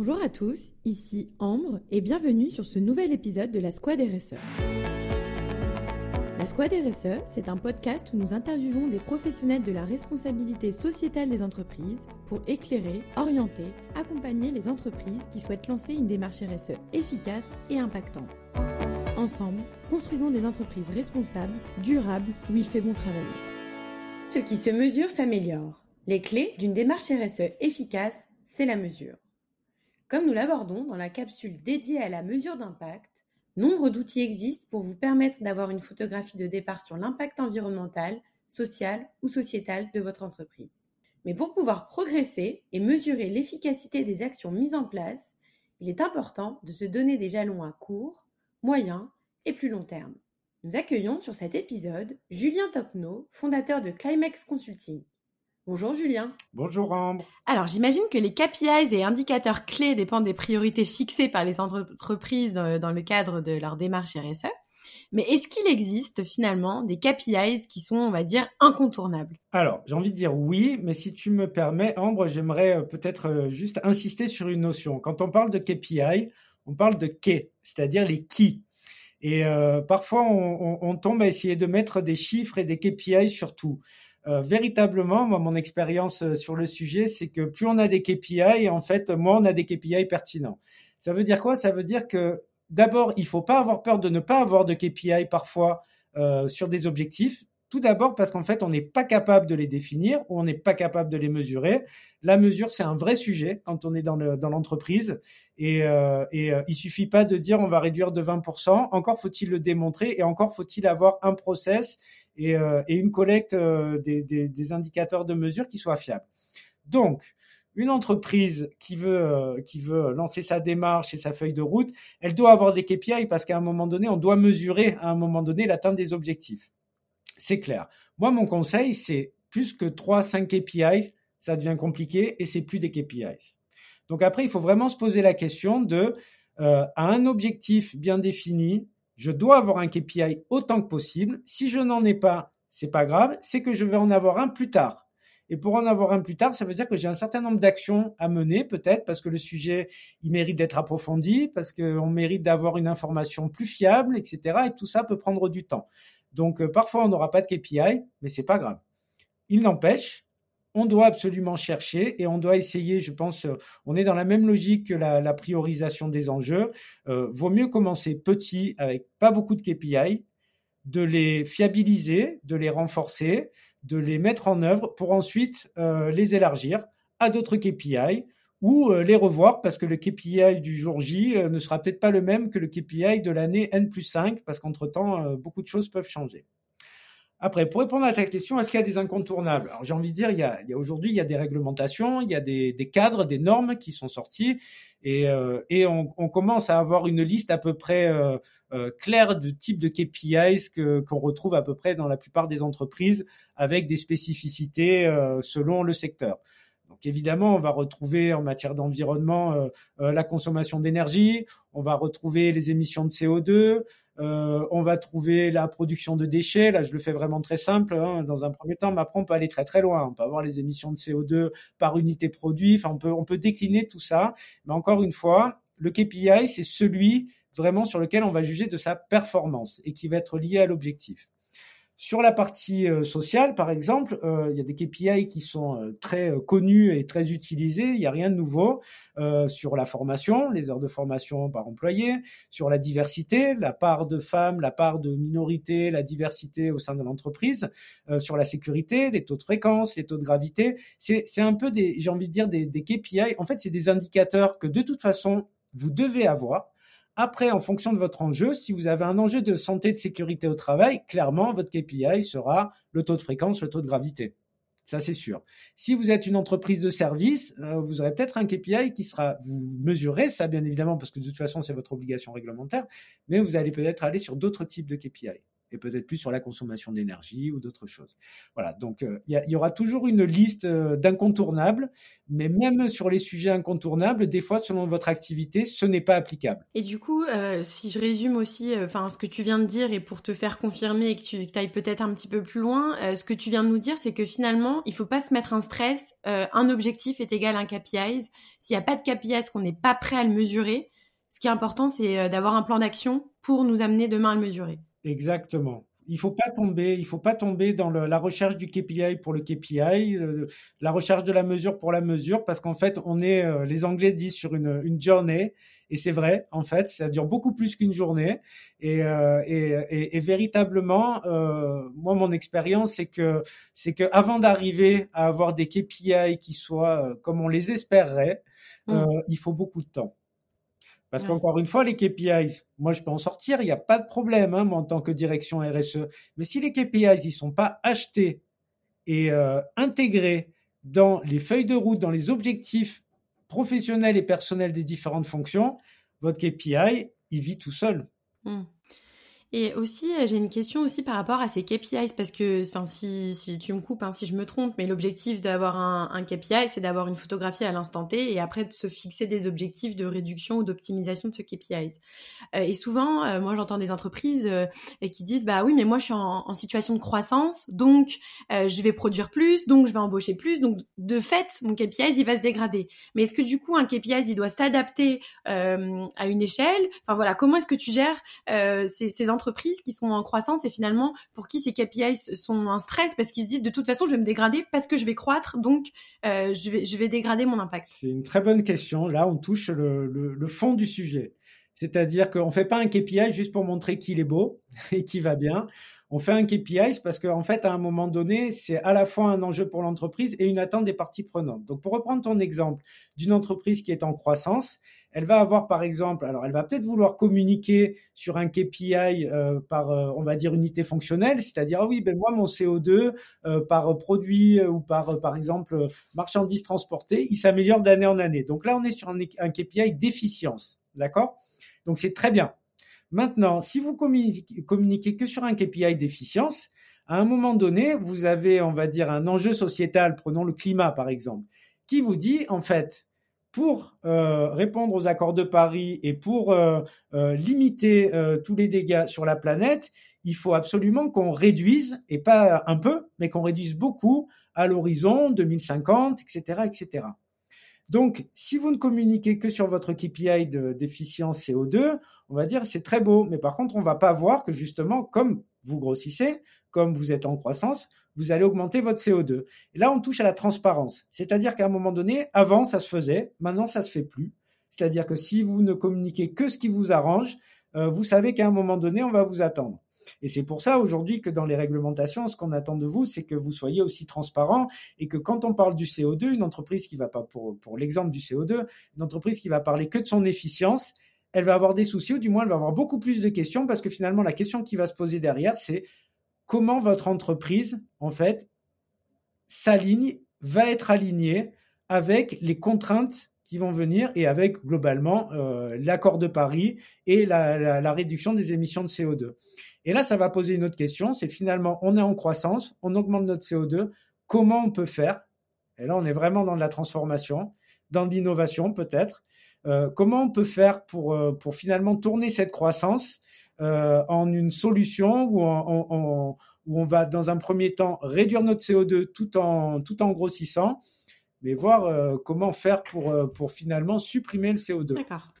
Bonjour à tous, ici Ambre et bienvenue sur ce nouvel épisode de la Squad RSE. La Squad RSE, c'est un podcast où nous interviewons des professionnels de la responsabilité sociétale des entreprises pour éclairer, orienter, accompagner les entreprises qui souhaitent lancer une démarche RSE efficace et impactante. Ensemble, construisons des entreprises responsables, durables, où il fait bon travailler. Ce qui se mesure s'améliore. Les clés d'une démarche RSE efficace, c'est la mesure. Comme nous l'abordons dans la capsule dédiée à la mesure d'impact, nombre d'outils existent pour vous permettre d'avoir une photographie de départ sur l'impact environnemental, social ou sociétal de votre entreprise. Mais pour pouvoir progresser et mesurer l'efficacité des actions mises en place, il est important de se donner des jalons à court, moyen et plus long terme. Nous accueillons sur cet épisode Julien Topneau, fondateur de Climax Consulting. Bonjour Julien. Bonjour Ambre. Alors j'imagine que les KPIs et indicateurs clés dépendent des priorités fixées par les entreprises dans le cadre de leur démarche RSE. Mais est-ce qu'il existe finalement des KPIs qui sont, on va dire, incontournables? Alors, j'ai envie de dire oui, mais si tu me permets, Ambre, j'aimerais euh, peut-être euh, juste insister sur une notion. Quand on parle de KPI, on parle de K, c'est-à-dire les qui. Et euh, parfois, on, on, tombe à essayer de mettre des chiffres et des KPI sur tout. Euh, véritablement, moi, mon expérience euh, sur le sujet, c'est que plus on a des KPI, en fait, moins on a des KPI pertinents. Ça veut dire quoi? Ça veut dire que d'abord, il faut pas avoir peur de ne pas avoir de KPI parfois euh, sur des objectifs. Tout d'abord parce qu'en fait, on n'est pas capable de les définir ou on n'est pas capable de les mesurer. La mesure, c'est un vrai sujet quand on est dans l'entreprise. et, euh, et il suffit pas de dire on va réduire de 20%. Encore faut-il le démontrer et encore faut-il avoir un process euh, et, une collecte euh, des, indicateurs de mesure qui soient fiables. Donc, une entreprise qui veut, euh, qui veut lancer sa démarche et sa feuille de route, elle doit avoir des KPI parce qu'à un moment donné, on doit mesurer à un moment donné l'atteinte des objectifs. C'est clair. Moi, mon conseil, c'est plus que 3-5 KPI, ça devient compliqué et c'est plus des KPIs. Donc après, il faut vraiment se poser la question de, à un objectif bien défini, je dois avoir un KPI autant que possible. Si je n'en ai pas, c'est pas grave, c'est que je vais en avoir un plus tard. Et pour en avoir un plus tard, ça veut dire que j'ai un certain nombre d'actions à mener, peut-être parce que le sujet, il mérite d'être approfondi, parce qu'on mérite d'avoir une information plus fiable, etc. Et tout ça peut prendre du temps. Donc, euh, parfois, on n'aura pas de KPI, mais c'est pas grave. Il n'empêche, on doit absolument chercher et on doit essayer, je pense, euh, on est dans la même logique que la, priorisation des enjeux. Euh, vaut mieux commencer petit avec pas beaucoup de KPI, de les fiabiliser, de les renforcer, de les mettre en œuvre pour ensuite euh, les élargir à d'autres KPI ou les revoir parce que le KPI du jour J ne sera peut-être pas le même que le KPI de l'année N plus 5 parce qu'entre-temps, beaucoup de choses peuvent changer. Après, pour répondre à ta question, est-ce qu'il y a des incontournables? Alors, j'ai envie de dire, il y a, aujourd'hui, il y a des réglementations, il y a des, cadres, des normes qui sont sortis, et, euh, on, commence à avoir une liste à peu près euh, euh, claire de type de KPIs que, qu'on retrouve à peu près dans la plupart des entreprises, avec des spécificités selon le secteur. Donc évidemment, on va retrouver en matière d'environnement la consommation d'énergie, on va retrouver les émissions de CO2, euh, on va trouver la production de déchets. Là, je le fais vraiment très simple. Hein. Dans un premier temps, mais après, on peut aller très très loin. On peut avoir les émissions de CO2 par unité produit. Enfin, on peut décliner tout ça. Mais encore une fois, le KPI, c'est celui vraiment sur lequel on va juger de sa performance et qui va être lié à l'objectif. Sur la partie euh, sociale, par exemple, euh, il y a des KPI qui sont euh, très connus et très utilisés. Il n'y a rien de nouveau sur la formation, les heures de formation par employé, sur la diversité, la part de femmes, la part de minorités, la diversité au sein de l'entreprise, sur la sécurité, les taux de fréquence, les taux de gravité. C'est un peu des, j'ai envie de dire, des, des KPI. En fait, c'est des indicateurs que de toute façon vous devez avoir après, en fonction de votre enjeu, si vous avez un enjeu de santé et de sécurité au travail, clairement, votre KPI sera le taux de fréquence, le taux de gravité. Ça, c'est sûr. Si vous êtes une entreprise de service, euh, vous aurez peut-être un KPI qui sera, vous mesurez ça, bien évidemment, parce que de toute façon, c'est votre obligation réglementaire, mais vous allez peut-être aller sur d'autres types de KPI. Et peut-être plus sur la consommation d'énergie ou d'autres choses. Voilà, donc euh, il y, aura toujours une liste euh, d'incontournables, mais même sur les sujets incontournables, des fois, selon votre activité, ce n'est pas applicable. Et du coup, euh, si je résume aussi enfin ce que tu viens de dire et pour te faire confirmer et que tu ailles peut-être un petit peu plus loin, ce que tu viens de nous dire, c'est que finalement, il faut pas se mettre un stress. un objectif est égal à un KPI. S'il n'y a pas de KPI, qu'on n'est pas prêt à le mesurer, ce qui est important, c'est d'avoir un plan d'action pour nous amener demain à le mesurer. Exactement. Il faut pas tomber, il faut pas tomber dans la recherche du KPI pour le KPI, euh, la recherche de la mesure pour la mesure, parce qu'en fait, on est, euh, les Anglais disent sur une, une journée, et c'est vrai, en fait, ça dure beaucoup plus qu'une journée. Et, euh, et, et, véritablement, moi, mon expérience, c'est que c'est que avant d'arriver à avoir des KPI qui soient comme on les espérerait, mmh. il faut beaucoup de temps. Parce qu'encore une fois, les KPIs, moi je peux en sortir, il n'y a pas de problème, hein, moi en tant que direction RSE. Mais si les KPIs, ils sont pas achetés et euh, intégrés dans les feuilles de route, dans les objectifs professionnels et personnels des différentes fonctions, votre KPI, il vit tout seul. Mmh. Et aussi, euh, j'ai une question aussi par rapport à ces KPIs, parce que, si, si tu me coupes, hein, si je me trompe, mais l'objectif d'avoir un, KPI, c'est d'avoir une photographie à l'instant T et après de se fixer des objectifs de réduction ou d'optimisation de ce KPI. Euh, et souvent, euh, moi, j'entends des entreprises euh, qui disent, bah oui, mais moi, je suis en, situation de croissance, donc je vais produire plus, donc je vais embaucher plus, donc de fait, mon KPI, il va se dégrader. Mais est-ce que du coup, un KPI, il doit s'adapter à une échelle? Enfin voilà, comment est-ce que tu gères ces entreprises qui sont en croissance et finalement pour qui ces KPIs sont un stress parce qu'ils se disent de toute façon je vais me dégrader parce que je vais croître donc euh, je, vais, je vais dégrader mon impact C'est une très bonne question. Là, on touche le, le, fond du sujet. C'est-à-dire qu'on ne fait pas un KPI juste pour montrer qu'il est beau et qu'il va bien. On fait un KPI parce qu'en fait, à un moment donné, c'est à la fois un enjeu pour l'entreprise et une attente des parties prenantes. Donc, pour reprendre ton exemple d'une entreprise qui est en croissance, elle va avoir par exemple, alors elle va peut-être vouloir communiquer sur un KPI euh, par, euh, on va dire, unité fonctionnelle, c'est-à-dire, ah oui, ben moi, mon CO2 euh, par produit ou par, par exemple, marchandise transportée, il s'améliore d'année en année. Donc là, on est sur un, un KPI d'efficience, d'accord? Donc c'est très bien. Maintenant, si vous communiquez, que sur un KPI d'efficience, à un moment donné, vous avez, on va dire, un enjeu sociétal, prenons le climat par exemple, qui vous dit, en fait, pour euh, répondre aux accords de Paris et pour euh, euh, limiter tous les dégâts sur la planète, il faut absolument qu'on réduise, et pas un peu, mais qu'on réduise beaucoup à l'horizon 2050, etc., etc. Donc, si vous ne communiquez que sur votre KPI d'efficience CO2, on va dire c'est très beau, mais par contre, on va pas voir que justement, comme vous grossissez, comme vous êtes en croissance, vous allez augmenter votre CO2. Et là, on touche à la transparence. C'est-à-dire qu'à un moment donné, avant, ça se faisait, maintenant, ça se fait plus. C'est-à-dire que si vous ne communiquez que ce qui vous arrange, euh, vous savez qu'à un moment donné, on va vous attendre. Et c'est pour ça aujourd'hui que dans les réglementations, ce qu'on attend de vous, c'est que vous soyez aussi transparent et que quand on parle du CO2, une entreprise qui va pas, pour, pour l'exemple du CO2, une entreprise qui va parler que de son efficience, elle va avoir des soucis ou du moins elle va avoir beaucoup plus de questions parce que finalement la question qui va se poser derrière, c'est comment votre entreprise, en fait, s'aligne, va être alignée avec les contraintes qui vont venir et avec globalement euh, l'accord de Paris et la, réduction des émissions de CO2. Et là, ça va poser une autre question, c'est finalement, on est en croissance, on augmente notre CO2, comment on peut faire? Et là, on est vraiment dans de la transformation, dans de l'innovation peut-être. Euh, comment on peut faire pour, euh, pour finalement tourner cette croissance euh, en une solution où on, où on va dans un premier temps réduire notre CO2 tout en, tout en grossissant, mais voir comment faire pour, pour finalement supprimer le CO2. D'accord.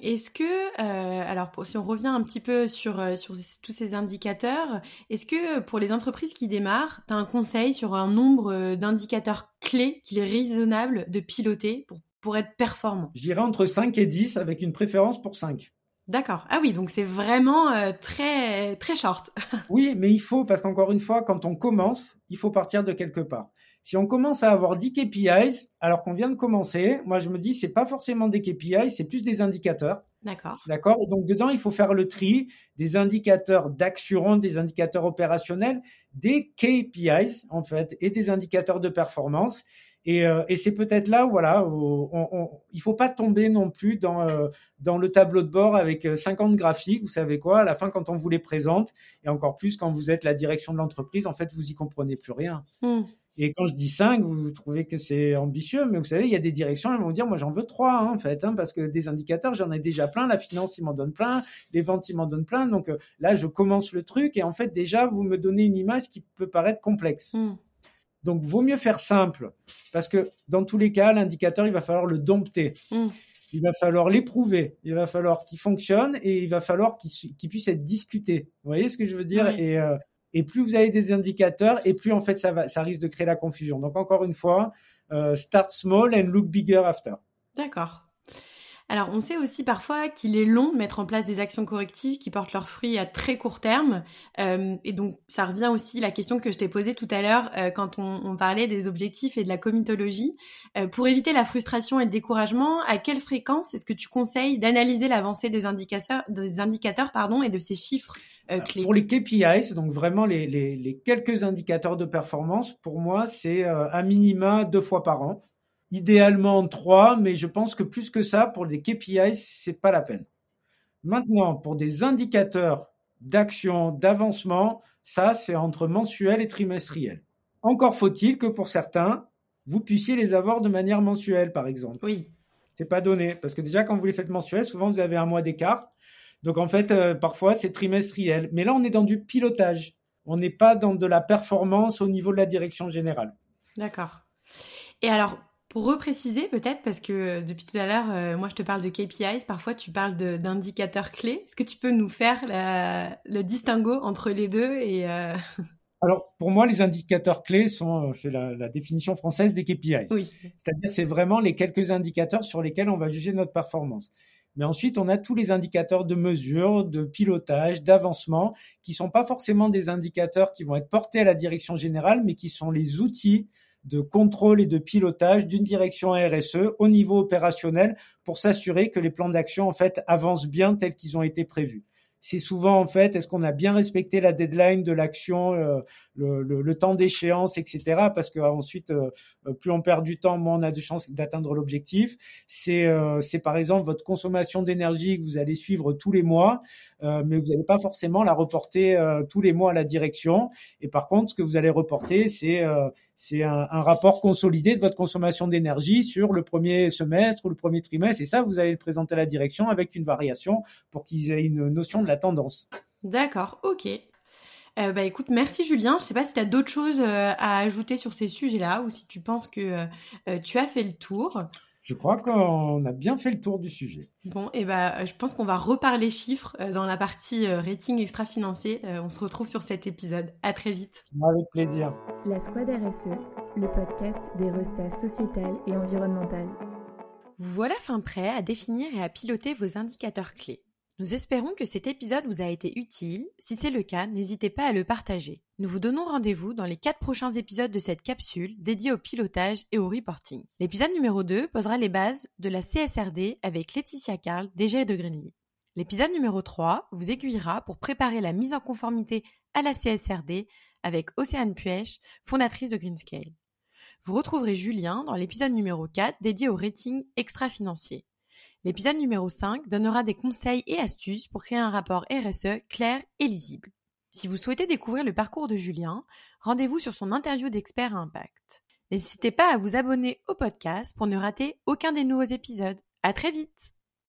Est-ce que, alors si on revient un petit peu sur, sur tous ces indicateurs, est-ce que pour les entreprises qui démarrent, tu as un conseil sur un nombre d'indicateurs clés qu'il est raisonnable de piloter pour, pour être performant? Je dirais entre 5 et 10 avec une préférence pour 5. D'accord. Ah oui, donc c'est vraiment euh, très très short. oui, mais il faut parce qu'encore une fois, quand on commence, il faut partir de quelque part. Si on commence à avoir 10 KPIs alors qu'on vient de commencer, moi je me dis c'est pas forcément des KPIs, c'est plus des indicateurs. D'accord. D'accord? Donc dedans, il faut faire le tri des indicateurs d'action, des indicateurs opérationnels, des KPIs en fait et des indicateurs de performance. Et, euh, et c'est peut-être là où voilà, où on, on, il faut pas tomber non plus dans euh, dans le tableau de bord avec 50 graphiques. Vous savez quoi À la fin, quand on vous les présente, et encore plus quand vous êtes la direction de l'entreprise, en fait, vous y comprenez plus rien. Mmh. Et quand je dis 5, vous trouvez que c'est ambitieux, mais vous savez, il y a des directions, elles vont dire, moi j'en veux 3 hein, en fait, hein, parce que des indicateurs, j'en ai déjà plein, la finance, il m'en donne plein, les ventes, il m'en donne plein. Donc euh, là, je commence le truc et en fait, déjà, vous me donnez une image qui peut paraître complexe. Mm. Donc, vaut mieux faire simple, parce que dans tous les cas, l'indicateur, il va falloir le dompter. Mm. Il va falloir l'éprouver, il va falloir qu'il fonctionne et il va falloir qu'il puisse être discuté. Vous voyez ce que je veux dire et, euh, et plus vous avez des indicateurs, et plus en fait ça, va, ça risque de créer la confusion. Donc encore une fois, euh, start small and look bigger after. D'accord. Alors, on sait aussi parfois qu'il est long de mettre en place des actions correctives qui portent leurs fruits à très court terme. Euh, et donc, ça revient aussi à la question que je t'ai posée tout à l'heure euh, quand on, parlait des objectifs et de la comitologie. Euh, pour éviter la frustration et le découragement, à quelle fréquence est-ce que tu conseilles d'analyser l'avancée des indicateurs, des indicateurs pardon, et de ces chiffres clés? Pour les KPIs, donc vraiment les, les, les, quelques indicateurs de performance, pour moi, c'est à minima deux fois par an idéalement trois, mais je pense que plus que ça, pour des KPIs, c'est pas la peine. Maintenant, pour des indicateurs d'action, d'avancement, ça, c'est entre mensuel et trimestriel. Encore faut-il que pour certains, vous puissiez les avoir de manière mensuelle, par exemple. Oui. C'est pas donné, parce que déjà, quand vous les faites mensuels, souvent vous avez un mois d'écart. Donc en fait, euh, parfois, c'est trimestriel. Mais là, on est dans du pilotage. On n'est pas dans de la performance au niveau de la direction générale. D'accord. Et alors, pour repréciser peut-être, parce que euh, depuis tout à l'heure, euh, moi je te parle de KPIs, parfois tu parles d'indicateurs clés. Est-ce que tu peux nous faire le distinguo entre les deux et euh, Alors pour moi, les indicateurs clés sont, c'est la, la, définition française des KPIs. Oui. C'est-à-dire c'est vraiment les quelques indicateurs sur lesquels on va juger notre performance. Mais ensuite, on a tous les indicateurs de mesure, de pilotage, d'avancement, qui sont pas forcément des indicateurs qui vont être portés à la direction générale, mais qui sont les outils de contrôle et de pilotage d'une direction RSE au niveau opérationnel pour s'assurer que les plans d'action en fait avancent bien tels qu'ils ont été prévus c'est souvent en fait est-ce qu'on a bien respecté la deadline de l'action, euh, le, le, le, temps d'échéance, etc. Parce que ensuite, euh, euh, plus on perd du temps, moins on a de chances d'atteindre l'objectif. C'est c'est par exemple votre consommation d'énergie que vous allez suivre tous les mois, mais vous n'allez pas forcément la reporter tous les mois à la direction. Et par contre, ce que vous allez reporter, c'est c'est un, rapport consolidé de votre consommation d'énergie sur le premier semestre ou le premier trimestre. Et ça, vous allez le présenter à la direction avec une variation pour qu'ils aient une notion de la tendance. D'accord, ok. Bah écoute, merci Julien. Je sais pas si tu as d'autres choses euh, à ajouter sur ces sujets-là ou si tu penses que euh, tu as fait le tour. Je crois qu'on a bien fait le tour du sujet. Bon, et eh bah, je pense qu'on va reparler chiffres dans la partie rating extra-financier. on se retrouve sur cet épisode. À très vite. Avec plaisir. La Squad RSE, le podcast des restats sociétales et environnementales. Vous voilà fin prêt à définir et à piloter vos indicateurs clés. Nous espérons que cet épisode vous a été utile. Si c'est le cas, n'hésitez pas à le partager. Nous vous donnons rendez-vous dans les quatre prochains épisodes de cette capsule dédiée au pilotage et au reporting. L'épisode numéro 2 posera les bases de la CSRD avec Laetitia Carl, DG de Greenly. L'épisode numéro 3 vous aiguillera pour préparer la mise en conformité à la CSRD avec Océane Puech, fondatrice de Greenscale. Vous retrouverez Julien dans l'épisode numéro 4 dédié au rating extra-financier. L'épisode numéro 5 donnera des conseils et astuces pour créer un rapport RSE clair et lisible. Si vous souhaitez découvrir le parcours de Julien, rendez-vous sur son interview d'expert à impact. N'hésitez pas à vous abonner au podcast pour ne rater aucun des nouveaux épisodes. À très vite!